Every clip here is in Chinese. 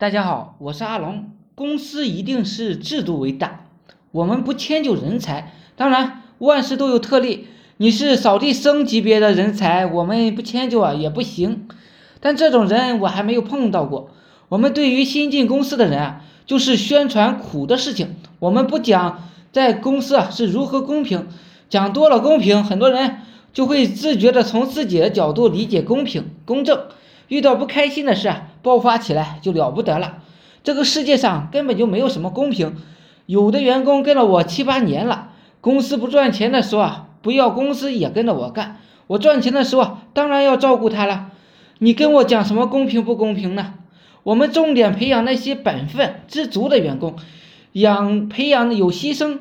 大家好，我是阿龙。公司一定是制度为大，我们不迁就人才。当然，万事都有特例，你是扫地僧级别的人才，我们不迁就啊也不行。但这种人我还没有碰到过。我们对于新进公司的人啊，就是宣传苦的事情。我们不讲在公司啊是如何公平，讲多了公平，很多人就会自觉的从自己的角度理解公平公正。遇到不开心的事啊，爆发起来就了不得了。这个世界上根本就没有什么公平。有的员工跟了我七八年了，公司不赚钱的时候啊，不要公司也跟着我干；我赚钱的时候，当然要照顾他了。你跟我讲什么公平不公平呢？我们重点培养那些本分知足的员工，养培养有牺牲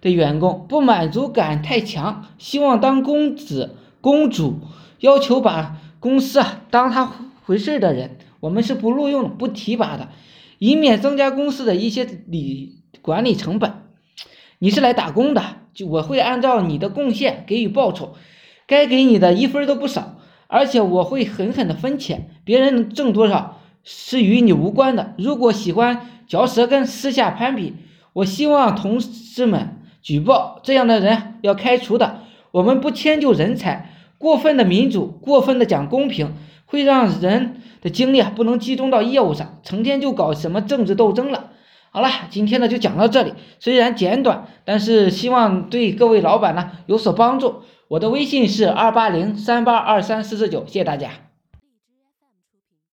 的员工，不满足感太强，希望当公子公主，要求把。公司啊，当他回事的人，我们是不录用、不提拔的，以免增加公司的一些理管理成本。你是来打工的，就我会按照你的贡献给予报酬，该给你的一分都不少，而且我会狠狠的分钱，别人挣多少是与你无关的。如果喜欢嚼舌根、私下攀比，我希望同事们举报这样的人要开除的。我们不迁就人才。过分的民主，过分的讲公平，会让人的精力啊不能集中到业务上，成天就搞什么政治斗争了。好了，今天呢就讲到这里，虽然简短，但是希望对各位老板呢有所帮助。我的微信是二八零三八二三四四九，谢谢大家。